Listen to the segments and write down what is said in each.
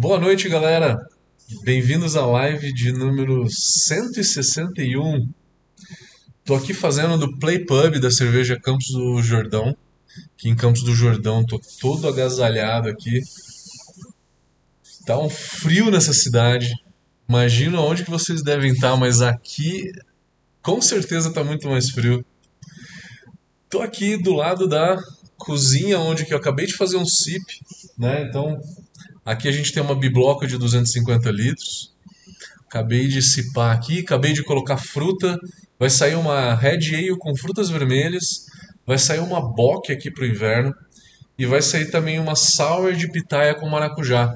Boa noite, galera. Bem-vindos à live de número 161. Tô aqui fazendo do Play Pub da cerveja Campos do Jordão. Aqui em Campos do Jordão, tô todo agasalhado aqui. Tá um frio nessa cidade. Imagino onde que vocês devem estar, mas aqui com certeza tá muito mais frio. Tô aqui do lado da cozinha onde que eu acabei de fazer um sip, né? Então, aqui a gente tem uma bibloca de 250 litros. Acabei de sipar aqui, acabei de colocar fruta. Vai sair uma Red Ale com frutas vermelhas. Vai sair uma Bock aqui pro inverno. E vai sair também uma Sour de pitaia com maracujá.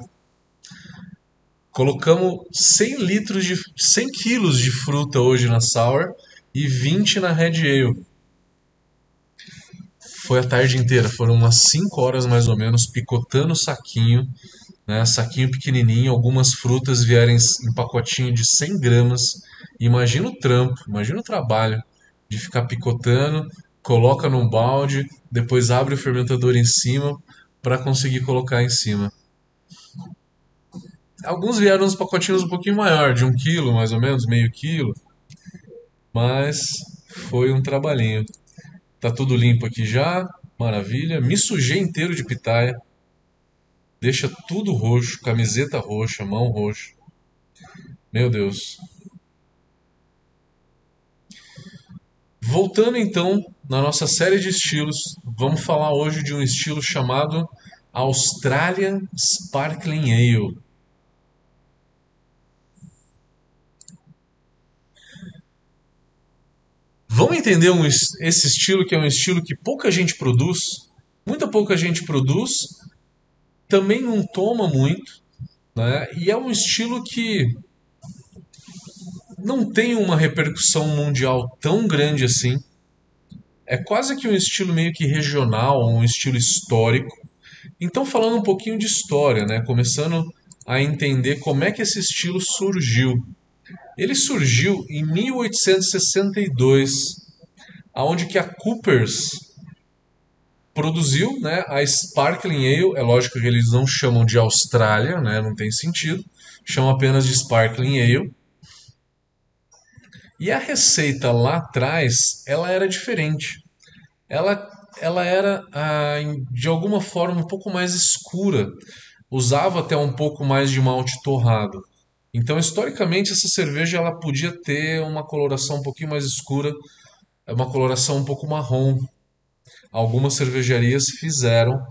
Colocamos 100 litros de 100 quilos de fruta hoje na Sour e 20 na Red Ale. Foi a tarde inteira, foram umas 5 horas mais ou menos picotando o saquinho, né? Saquinho pequenininho, algumas frutas vierem em pacotinho de 100 gramas. Imagina o trampo, imagina o trabalho de ficar picotando, coloca num balde, depois abre o fermentador em cima para conseguir colocar em cima. Alguns vieram uns pacotinhos um pouquinho maior, de um quilo mais ou menos, meio quilo. Mas foi um trabalhinho. Tá tudo limpo aqui já, maravilha. Me sujei inteiro de pitaia. Deixa tudo roxo, camiseta roxa, mão roxa. Meu Deus. Voltando então na nossa série de estilos, vamos falar hoje de um estilo chamado Australian Sparkling Ale. Vamos entender um, esse estilo que é um estilo que pouca gente produz, muita pouca gente produz, também não toma muito, né? E é um estilo que não tem uma repercussão mundial tão grande assim. É quase que um estilo meio que regional, um estilo histórico. Então, falando um pouquinho de história, né? Começando a entender como é que esse estilo surgiu. Ele surgiu em 1862, aonde que a Coopers produziu, né, a Sparkling Ale. É lógico que eles não chamam de Austrália, né, não tem sentido. Chamam apenas de Sparkling Ale. E a receita lá atrás, ela era diferente. Ela, ela era, ah, de alguma forma, um pouco mais escura. Usava até um pouco mais de malte torrado. Então, historicamente, essa cerveja ela podia ter uma coloração um pouquinho mais escura, uma coloração um pouco marrom. Algumas cervejarias fizeram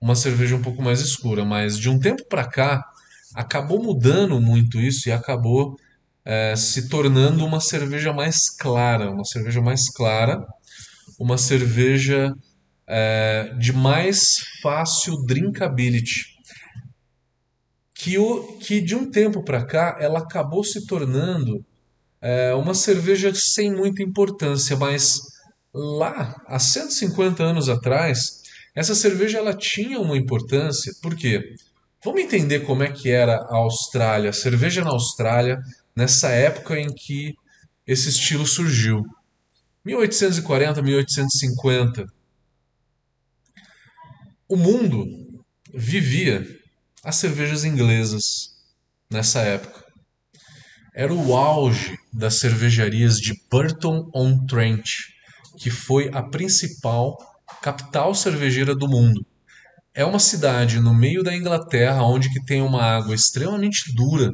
uma cerveja um pouco mais escura, mas de um tempo para cá acabou mudando muito isso e acabou é, se tornando uma cerveja mais clara, uma cerveja mais clara, uma cerveja é, de mais fácil drinkability que, o, que de um tempo para cá ela acabou se tornando é, uma cerveja sem muita importância, mas lá, há 150 anos atrás, essa cerveja ela tinha uma importância, por quê? Vamos entender como é que era a Austrália, a cerveja na Austrália, nessa época em que esse estilo surgiu. 1840, 1850. O mundo vivia as cervejas inglesas nessa época. Era o auge das cervejarias de Burton-on-Trent, que foi a principal capital cervejeira do mundo. É uma cidade no meio da Inglaterra onde que tem uma água extremamente dura,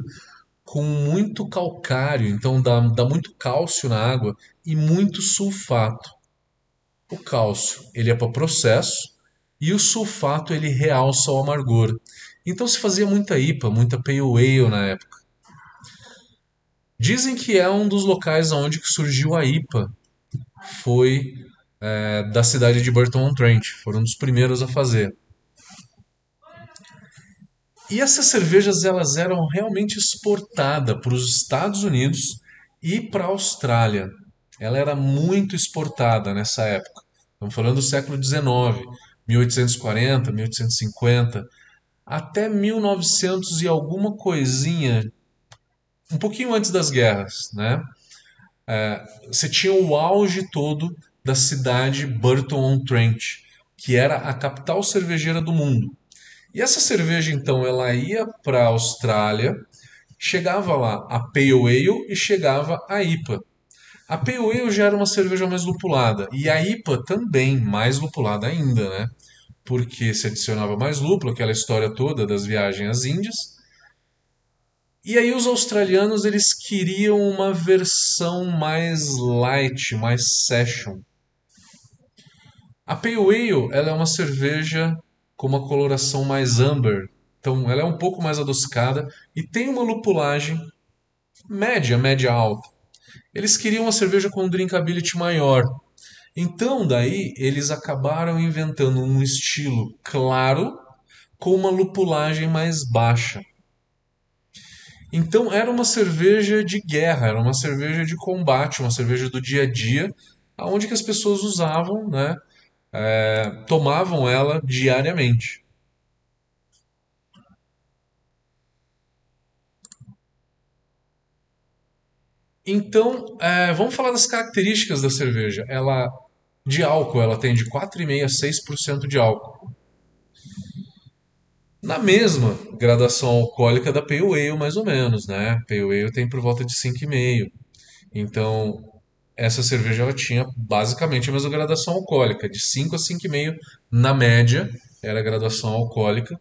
com muito calcário, então dá, dá muito cálcio na água e muito sulfato. O cálcio ele é para processo e o sulfato ele realça o amargor. Então se fazia muita IPA, muita Pale Ale na época. Dizem que é um dos locais onde surgiu a IPA. Foi é, da cidade de Burton-on-Trent. Foram um dos primeiros a fazer. E essas cervejas elas eram realmente exportadas para os Estados Unidos e para a Austrália. Ela era muito exportada nessa época. Estamos falando do século XIX, 1840, 1850 até 1900 e alguma coisinha, um pouquinho antes das guerras, né? É, você tinha o auge todo da cidade Burton-on-Trent, que era a capital cervejeira do mundo. E essa cerveja, então, ela ia para a Austrália, chegava lá a Pale Ale e chegava a IPA. A Pale Ale já era uma cerveja mais lupulada, e a IPA também mais lupulada ainda, né? Porque se adicionava mais lúpulo, aquela história toda das viagens às Índias. E aí os australianos eles queriam uma versão mais light, mais session. A Pale Ale ela é uma cerveja com uma coloração mais amber, então ela é um pouco mais adocicada e tem uma lupulagem média, média alta. Eles queriam uma cerveja com um drinkability maior. Então daí eles acabaram inventando um estilo claro com uma lupulagem mais baixa. Então era uma cerveja de guerra, era uma cerveja de combate, uma cerveja do dia a dia, aonde que as pessoas usavam, né, é, tomavam ela diariamente. Então, é, vamos falar das características da cerveja. Ela de álcool, ela tem de 4,5 a 6% de álcool. Na mesma gradação alcoólica da Pale Ale, mais ou menos, né? Pale Ale tem por volta de 5,5. Então, essa cerveja ela tinha basicamente a mesma gradação alcoólica, de 5 a 5,5 na média, era a graduação alcoólica.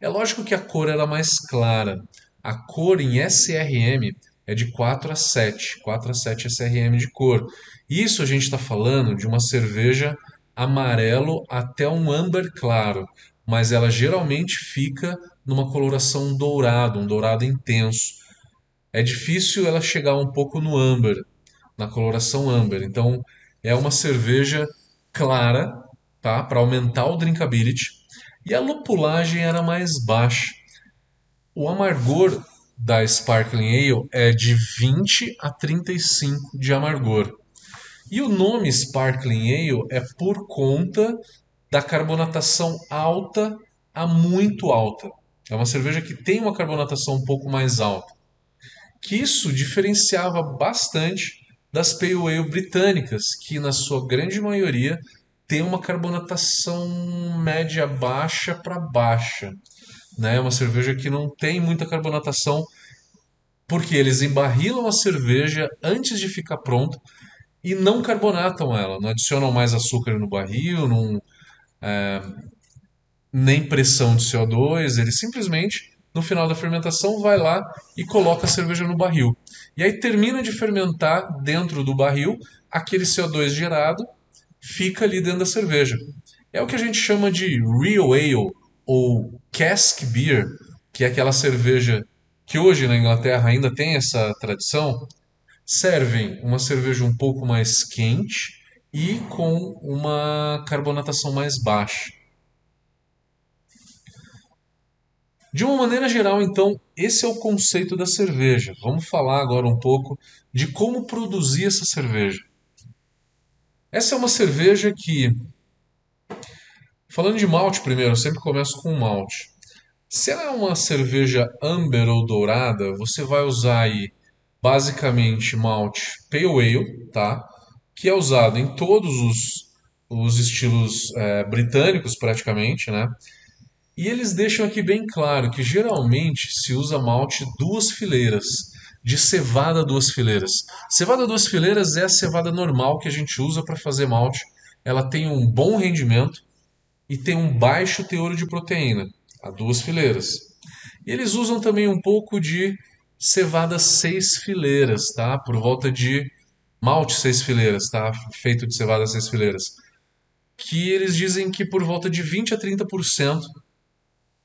É lógico que a cor era mais clara. A cor em SRM é de 4 a 7, 4 a 7 SRM de cor. Isso a gente está falando de uma cerveja amarelo até um amber claro, mas ela geralmente fica numa coloração dourada, um dourado intenso. É difícil ela chegar um pouco no amber, na coloração amber. Então é uma cerveja clara, tá? Para aumentar o drinkability. E a lupulagem era mais baixa. O amargor da Sparkling Ale é de 20 a 35 de amargor. E o nome Sparkling Ale é por conta da carbonatação alta a muito alta. É uma cerveja que tem uma carbonatação um pouco mais alta. Que isso diferenciava bastante das Pale Ale britânicas, que na sua grande maioria tem uma carbonatação média baixa para baixa. Né? É uma cerveja que não tem muita carbonatação porque eles embarrilam a cerveja antes de ficar pronta e não carbonatam ela, não adicionam mais açúcar no barril, não, nem pressão de CO2, ele simplesmente no final da fermentação vai lá e coloca a cerveja no barril. E aí termina de fermentar dentro do barril, aquele CO2 gerado fica ali dentro da cerveja. É o que a gente chama de real ale ou cask beer, que é aquela cerveja que hoje na Inglaterra ainda tem essa tradição. Servem uma cerveja um pouco mais quente e com uma carbonatação mais baixa. De uma maneira geral, então, esse é o conceito da cerveja. Vamos falar agora um pouco de como produzir essa cerveja. Essa é uma cerveja que, falando de malte primeiro, eu sempre começo com malte. Se ela é uma cerveja amber ou dourada, você vai usar aí basicamente malte pale ale, tá? Que é usado em todos os, os estilos é, britânicos praticamente, né? E eles deixam aqui bem claro que geralmente se usa malte duas fileiras, de cevada duas fileiras. Cevada duas fileiras é a cevada normal que a gente usa para fazer malte. Ela tem um bom rendimento e tem um baixo teor de proteína, a duas fileiras. E eles usam também um pouco de cevada seis fileiras, tá? Por volta de malte seis fileiras, tá? Feito de cevada seis fileiras. Que eles dizem que por volta de 20 a 30%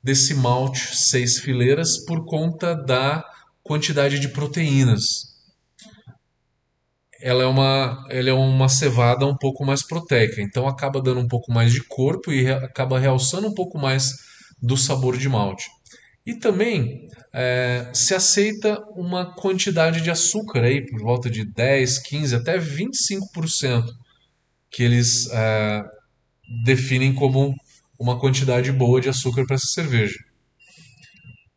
desse malte seis fileiras por conta da quantidade de proteínas. Ela é uma, ela é uma cevada um pouco mais proteica, então acaba dando um pouco mais de corpo e acaba realçando um pouco mais do sabor de malte. E também é, se aceita uma quantidade de açúcar aí por volta de 10, 15 até 25% que eles é, definem como uma quantidade boa de açúcar para essa cerveja.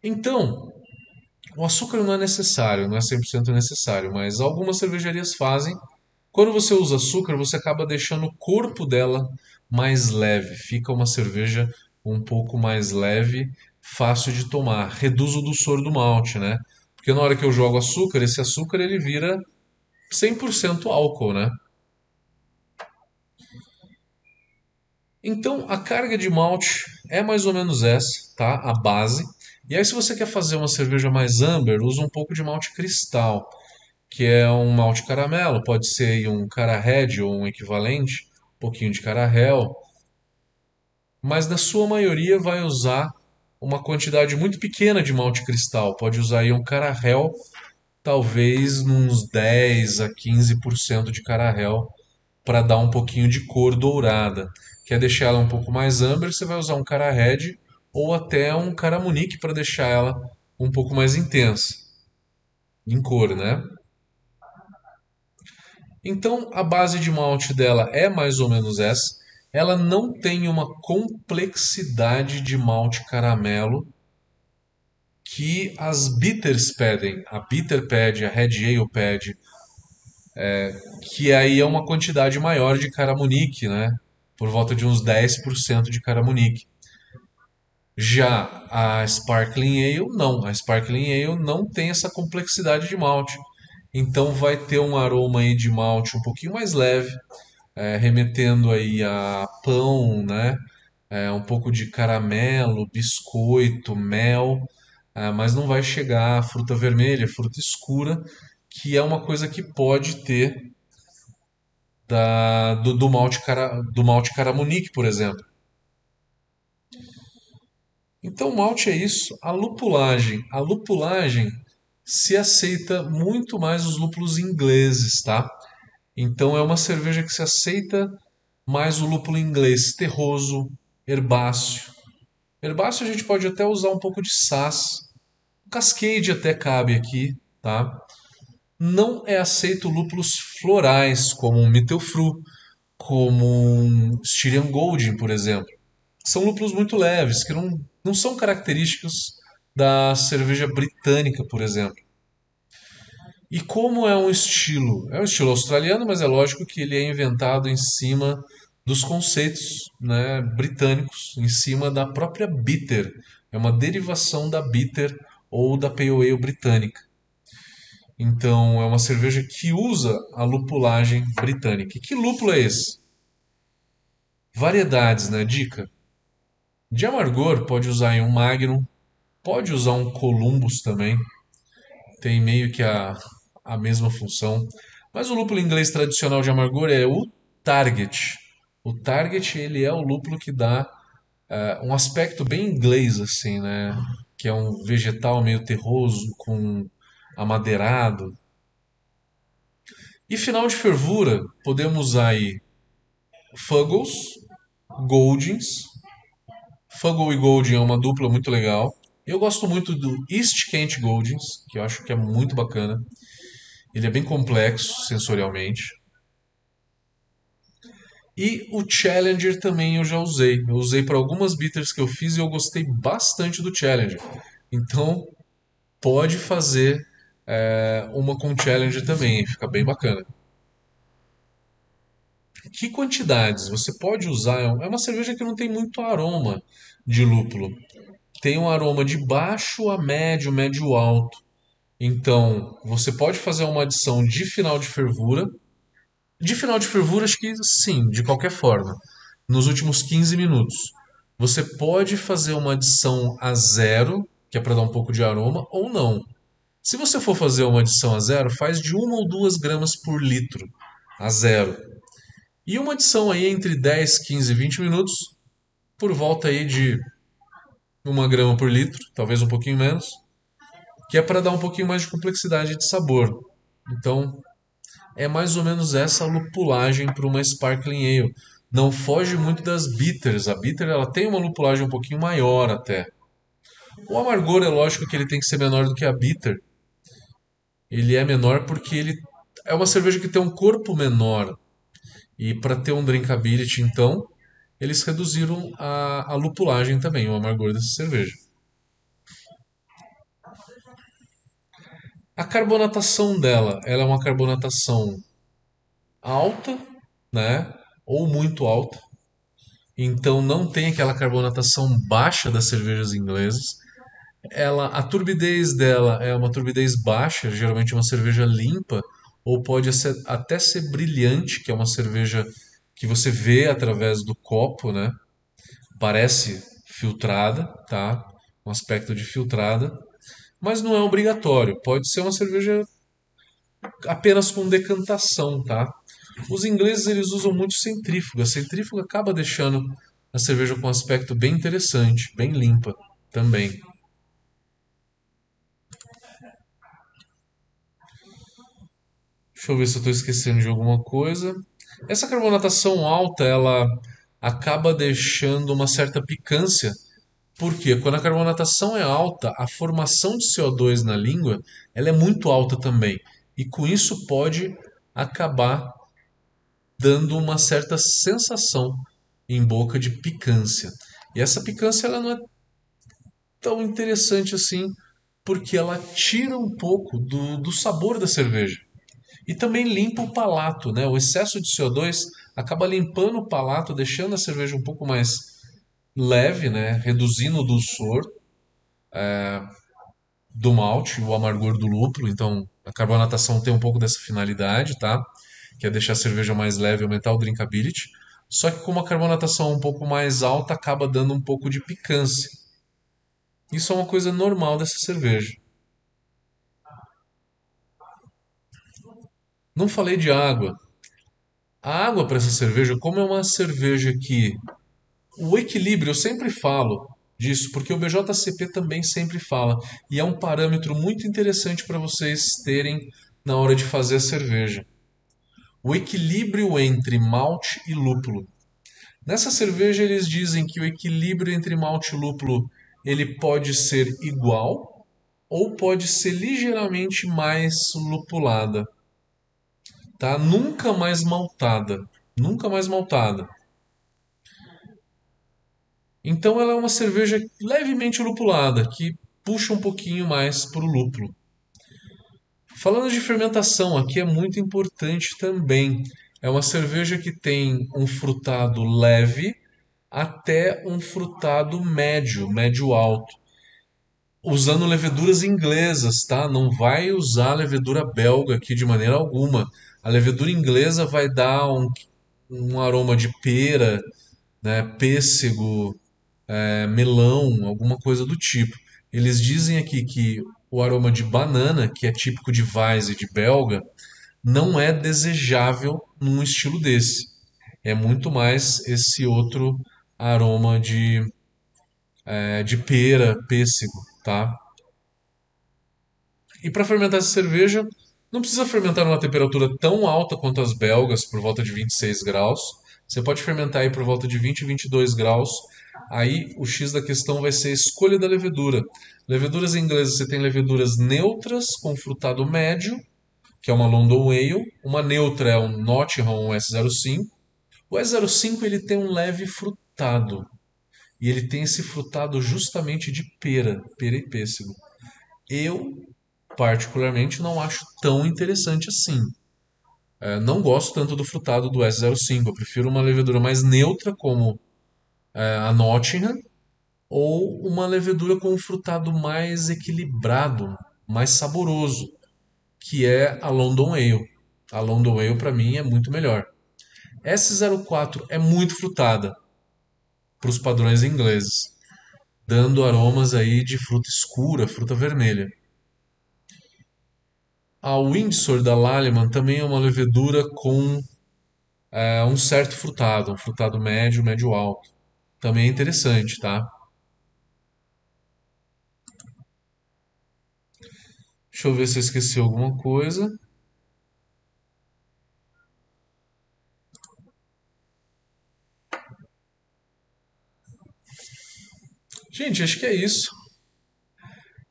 Então, o açúcar não é necessário, não é 100% necessário, mas algumas cervejarias fazem. Quando você usa açúcar, você acaba deixando o corpo dela mais leve, fica uma cerveja um pouco mais leve, fácil de tomar. Reduz o dulçor do malte, né? Porque na hora que eu jogo açúcar, esse açúcar ele vira 100% álcool, né? Então, a carga de malte é mais ou menos essa, tá? A base. E aí, se você quer fazer uma cerveja mais amber, usa um pouco de malte cristal, que é um malte caramelo, pode ser um cara red ou um equivalente, um pouquinho de cara hell, mas na sua maioria vai usar uma quantidade muito pequena de malte cristal, pode usar aí um cara hell, talvez uns 10 a 15% de cara hell para dar um pouquinho de cor dourada. Quer deixar ela um pouco mais amber, você vai usar um cara red ou até um cara munique para deixar ela um pouco mais intensa em cor, né? Então a base de malte dela é mais ou menos essa. Ela não tem uma complexidade de malte caramelo que as bitters pedem. A bitter pede, a red ale pede, é, que aí é uma quantidade maior de caramunique, né? Por volta de uns 10% de caramunique. Já a Sparkling Ale, não. A Sparkling Ale não tem essa complexidade de malte. Então vai ter um aroma aí de malte um pouquinho mais leve, é, remetendo aí a pão, né? É, um pouco de caramelo, biscoito, mel, é, mas não vai chegar fruta vermelha, fruta escura, que é uma coisa que pode ter da, do, do, malte, cara, do malte caramunique, por exemplo. Então, o malte é isso. A lupulagem. A lupulagem se aceita muito mais os lúpulos ingleses, tá? Então, é uma cerveja que se aceita mais o lúpulo inglês, terroso, herbáceo. Herbáceo a gente pode até usar um pouco de sas. Cascade até cabe aqui, tá? Não é aceito lúpulos florais, como um Mittelfru, como um Styrian Golding, por exemplo. São lúpulos muito leves, que não não são característicos da cerveja britânica, por exemplo. E como é um estilo? É um estilo australiano, mas é lógico que ele é inventado em cima dos conceitos né, britânicos, em cima da própria bitter. É uma derivação da bitter ou da pale ale britânica. Então é uma cerveja que usa a lupulagem britânica. E que lúpulo é esse? Variedades, né? Dica. De amargor, pode usar um Magnum, pode usar um Columbus também, tem meio que a, a mesma função. Mas o lúpulo inglês tradicional de amargor é o Target. O Target ele é o lúpulo que dá uh, um aspecto bem inglês assim, né? Que é um vegetal meio terroso com amadeirado. E final de fervura, podemos usar aí Fuggles, Goldings, Fuggle e Golding é uma dupla muito legal. Eu gosto muito do East Kent Goldings, que eu acho que é muito bacana. Ele é bem complexo sensorialmente. E o Challenger também eu já usei. Eu usei para algumas bitters que eu fiz e eu gostei bastante do Challenger. Então, pode fazer é, uma com Challenger também, fica bem bacana. Que quantidades? Você pode usar. É uma cerveja que não tem muito aroma de lúpulo. Tem um aroma de baixo a médio, médio alto. Então, você pode fazer uma adição de final de fervura. De final de fervura, acho que sim, de qualquer forma. Nos últimos 15 minutos. Você pode fazer uma adição a zero, que é para dar um pouco de aroma, ou não. Se você for fazer uma adição a zero, faz de uma ou duas gramas por litro a zero. E uma adição aí entre 10, 15 e 20 minutos, por volta aí de uma grama por litro, talvez um pouquinho menos, que é para dar um pouquinho mais de complexidade de sabor. Então, é mais ou menos essa lupulagem para uma Sparkling Ale. Não foge muito das bitters. A bitter ela tem uma lupulagem um pouquinho maior até. O amargor é lógico que ele tem que ser menor do que a bitter. Ele é menor porque ele é uma cerveja que tem um corpo menor. E para ter um drinkability, então, eles reduziram a, a lupulagem também, o amargor dessa cerveja. A carbonatação dela, ela é uma carbonatação alta, né? Ou muito alta. então não tem aquela carbonatação baixa das cervejas inglesas. Ela, a turbidez dela é uma turbidez baixa, geralmente uma cerveja limpa, ou pode ser, até ser brilhante, que é uma cerveja que você vê através do copo, né? Parece filtrada, tá? Um aspecto de filtrada, mas não é obrigatório. Pode ser uma cerveja apenas com decantação, tá? Os ingleses eles usam muito centrífuga. A centrífuga acaba deixando a cerveja com um aspecto bem interessante, bem limpa também. Deixa eu ver se eu estou esquecendo de alguma coisa. Essa carbonatação alta, ela acaba deixando uma certa picância, porque quando a carbonatação é alta, a formação de CO2 na língua, ela é muito alta também. E com isso pode acabar dando uma certa sensação em boca de picância. E essa picância ela não é tão interessante assim, porque ela tira um pouco do, do sabor da cerveja. E também limpa o palato, né? O excesso de CO2 acaba limpando o palato, deixando a cerveja um pouco mais leve, né? Reduzindo o dulçor é, do malte, o amargor do lúpulo. Então, a carbonatação tem um pouco dessa finalidade, tá? que é deixar a cerveja mais leve aumentar o drinkability. Só que com uma carbonatação um pouco mais alta, acaba dando um pouco de picância. Isso é uma coisa normal dessa cerveja. Não falei de água. A água para essa cerveja, como é uma cerveja que o equilíbrio, eu sempre falo disso, porque o BJCP também sempre fala, e é um parâmetro muito interessante para vocês terem na hora de fazer a cerveja o equilíbrio entre malte e lúpulo. Nessa cerveja eles dizem que o equilíbrio entre malte e lúpulo ele pode ser igual ou pode ser ligeiramente mais lupulada. Tá? Nunca mais maltada, nunca mais maltada. Então ela é uma cerveja levemente lupulada, que puxa um pouquinho mais para o lúpulo. Falando de fermentação, aqui é muito importante também. É uma cerveja que tem um frutado leve até um frutado médio, médio alto. Usando leveduras inglesas, tá? Não vai usar levedura belga aqui de maneira alguma. A levedura inglesa vai dar um, um aroma de pera, né, pêssego, é, melão, alguma coisa do tipo. Eles dizem aqui que o aroma de banana, que é típico de Weiss e de belga, não é desejável num estilo desse. É muito mais esse outro aroma de, é, de pera, pêssego, tá? E para fermentar essa cerveja, não precisa fermentar numa temperatura tão alta quanto as belgas, por volta de 26 graus. Você pode fermentar aí por volta de 20 e 22 graus Aí o X da questão vai ser a escolha da levedura. Leveduras inglesas você tem leveduras neutras com frutado médio, que é uma London Ale. Uma neutra é um Nottingham um S05. O S05 ele tem um leve frutado. E ele tem esse frutado justamente de pera, pera e pêssego. Eu, particularmente, não acho tão interessante assim. É, não gosto tanto do frutado do S05. Eu prefiro uma levedura mais neutra, como a Nottingham, ou uma levedura com um frutado mais equilibrado, mais saboroso, que é a London Ale. A London Ale para mim é muito melhor. S04 é muito frutada para os padrões ingleses, dando aromas aí de fruta escura, fruta vermelha. A Windsor da Lallemand também é uma levedura com é, um certo frutado, um frutado médio, médio alto também é interessante, tá? Deixa eu ver se eu esqueci alguma coisa. Gente, acho que é isso.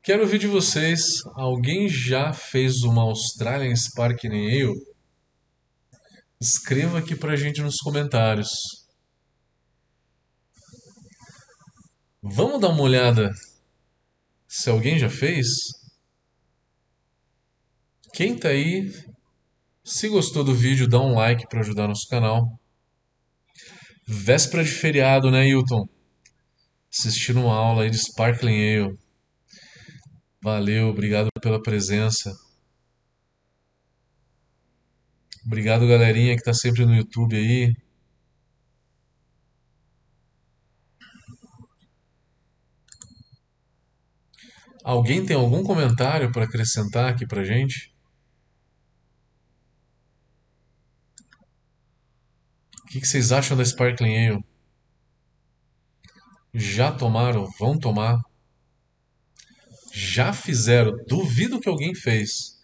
Quero ouvir de vocês. Alguém já fez uma Australian Sparkling Ale? Escreva aqui pra gente nos comentários. Vamos dar uma olhada se alguém já fez? Quem tá aí, se gostou do vídeo, dá um like para ajudar nosso canal. Véspera de feriado, né, Hilton? Assistindo uma aula aí de Sparkling Ale. Valeu, obrigado pela presença. Obrigado, galerinha que tá sempre no YouTube aí. Alguém tem algum comentário para acrescentar aqui pra gente? O que que vocês acham da Sparkling Ale? Já tomaram? Vão tomar? Já fizeram? Duvido que alguém fez.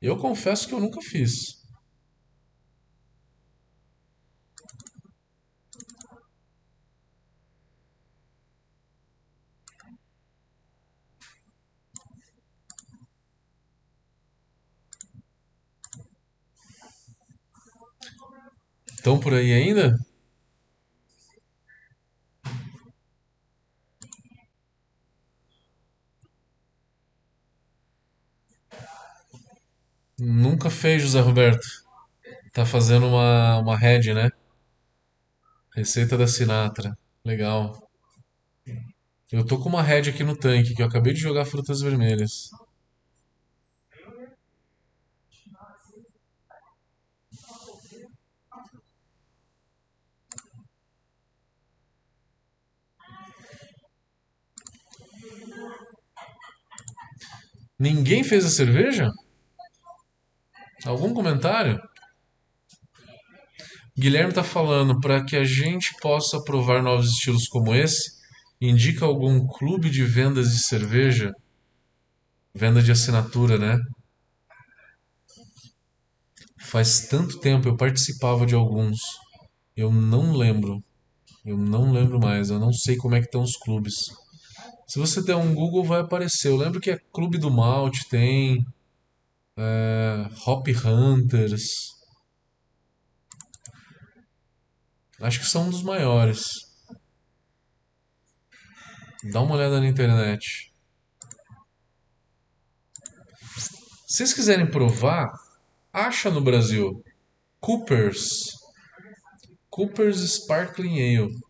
Eu confesso que eu nunca fiz. Estão por aí ainda? Nunca fez, José Roberto. Tá fazendo uma, uma head, né? Receita da Sinatra. Legal. Eu tô com uma head aqui no tanque, que eu acabei de jogar frutas vermelhas. Ninguém fez a cerveja? Algum comentário? Guilherme tá falando, para que a gente possa provar novos estilos como esse, indica algum clube de vendas de cerveja? Venda de assinatura, né? Faz tanto tempo eu participava de alguns. Eu não lembro. Eu não lembro mais. Eu não sei como é que estão os clubes. Se você der um Google, vai aparecer. Eu lembro que é Clube do Malte, tem é, Hop Hunters. Acho que são um dos maiores. Dá uma olhada na internet. Se vocês quiserem provar, acha no Brasil. Coopers. Coopers Sparkling Ale.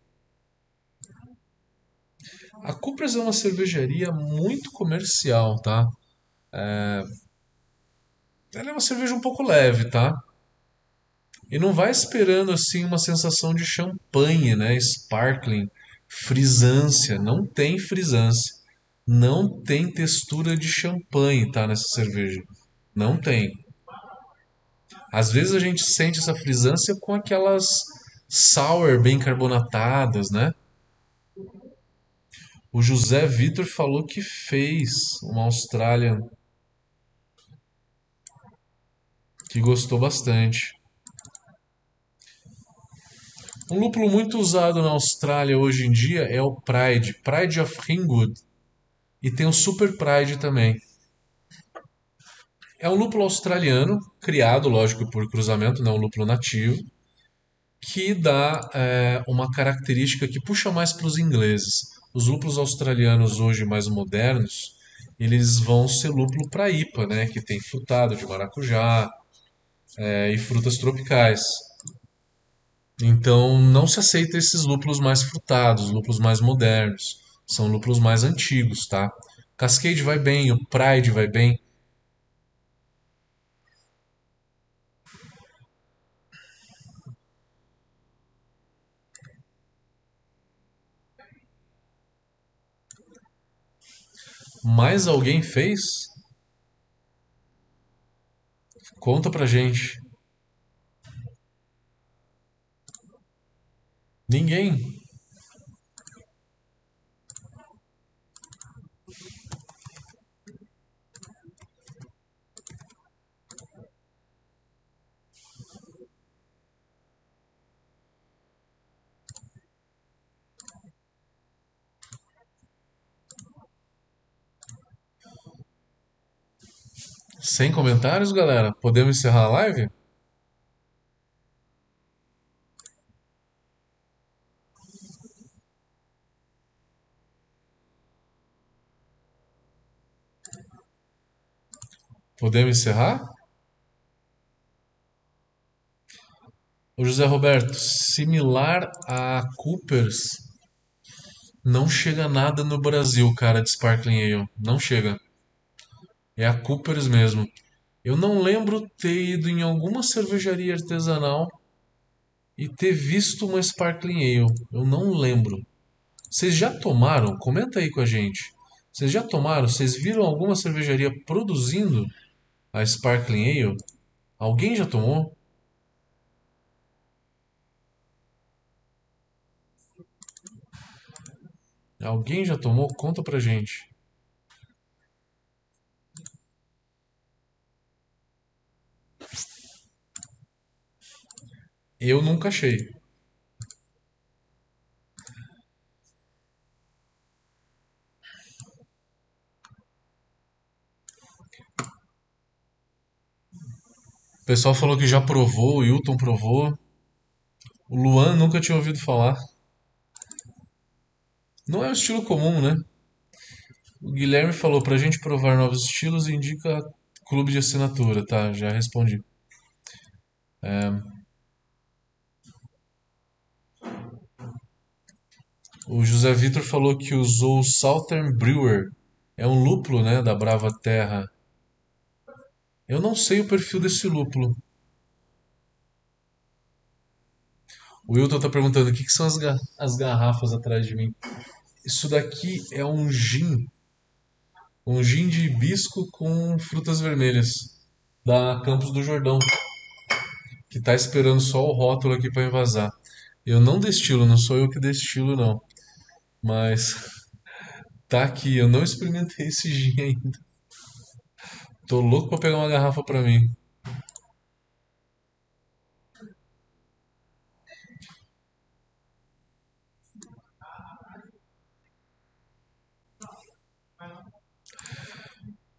A Coopers é uma cervejaria muito comercial, tá? Ela é uma cerveja um pouco leve, tá? E não vai esperando assim uma sensação de champanhe, né? Sparkling, frisância. Não tem frisância. Não tem textura de champanhe, tá? Nessa cerveja. Não tem. Às vezes a gente sente essa frisância com aquelas sour bem carbonatadas, né? O José Vitor falou que fez uma Australian que gostou bastante. Um lúpulo muito usado na Austrália hoje em dia é o Pride, Pride of Ringwood. E tem o Super Pride também. É um lúpulo australiano, criado, lógico, por cruzamento, não um lúpulo nativo, que dá é, uma característica que puxa mais para os ingleses. Os lúpulos australianos hoje mais modernos, eles vão ser lúpulo para IPA, né? Que tem frutado de maracujá é, e frutas tropicais. Então não se aceita esses lúpulos mais frutados, lúpulos mais modernos. São lúpulos mais antigos, tá? Cascade vai bem, o Pride vai bem. Mais alguém fez? Conta pra gente. Ninguém. Sem comentários, galera? Podemos encerrar a live? Podemos encerrar? O José Roberto, similar a Coopers, não chega nada no Brasil, cara, de Sparkling Ale. Não chega. É a Coopers mesmo. Eu não lembro ter ido em alguma cervejaria artesanal e ter visto uma Sparkling Ale. Eu não lembro. Vocês já tomaram? Comenta aí com a gente. Vocês já tomaram? Vocês viram alguma cervejaria produzindo a Sparkling Ale? Alguém já tomou? Alguém já tomou? Conta pra gente. Eu nunca achei. O pessoal falou que já provou, o Hilton provou. O Luan nunca tinha ouvido falar. Não é um estilo comum, né? O Guilherme falou pra gente provar novos estilos indica clube de assinatura, tá? Já respondi. O José Vitor falou que usou o Southern Brewer. É um lúpulo, né, da Brava Terra. Eu não sei o perfil desse lúpulo. O Wilton tá perguntando o que que são as, ga- as garrafas atrás de mim. Isso daqui é um gin, um gin de hibisco com frutas vermelhas da Campos do Jordão, que tá esperando só o rótulo aqui para invasar. Eu não destilo, não sou eu que destilo não, mas tá aqui, eu não experimentei esse gin ainda. Tô louco pra pegar uma garrafa pra mim.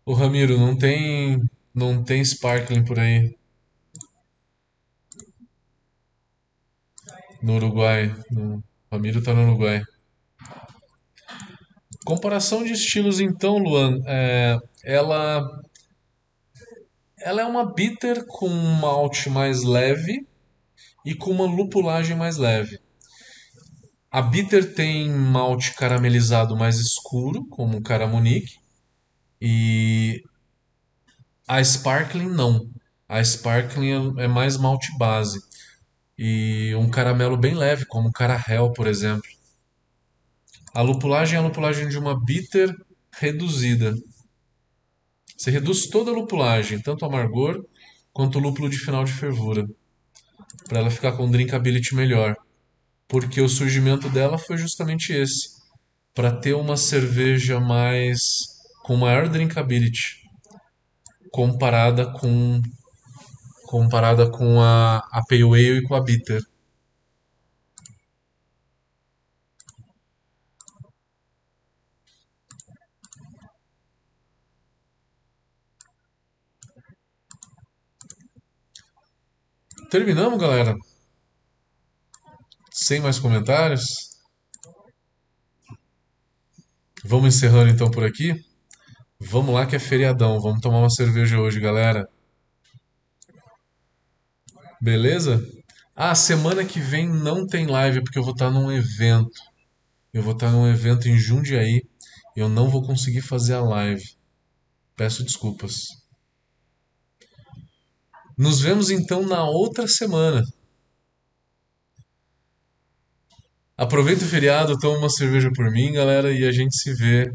Ô Ramiro, não tem, não tem sparkling por aí no Uruguai. No, Ramiro tá no Uruguai. Comparação de estilos então, Luan, é, ela ela é uma bitter com um malte mais leve e com uma lupulagem mais leve. A bitter tem malte caramelizado mais escuro, como o Caramunique, e a Sparkling não. A Sparkling é é mais malte base e um caramelo bem leve, como o Carahel, por exemplo. A lupulagem é a lupulagem de uma bitter reduzida. Você reduz toda a lupulagem, tanto o amargor quanto o lúpulo de final de fervura, para ela ficar com um drinkability melhor. Porque o surgimento dela foi justamente esse, para ter uma cerveja mais com maior drinkability comparada com comparada com a, a Pale Ale e com a Bitter. Terminamos, galera? Sem mais comentários? Vamos encerrando então por aqui? Vamos lá que é feriadão, vamos tomar uma cerveja hoje, galera. Beleza? Ah, semana que vem não tem live porque eu vou estar num evento. Eu vou estar num evento em Jundiaí e eu não vou conseguir fazer a live. Peço desculpas. Nos vemos então na outra semana. Aproveita o feriado, toma uma cerveja por mim, galera, e a gente se vê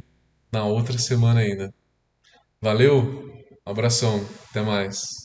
na outra semana ainda. Valeu, abração, até mais.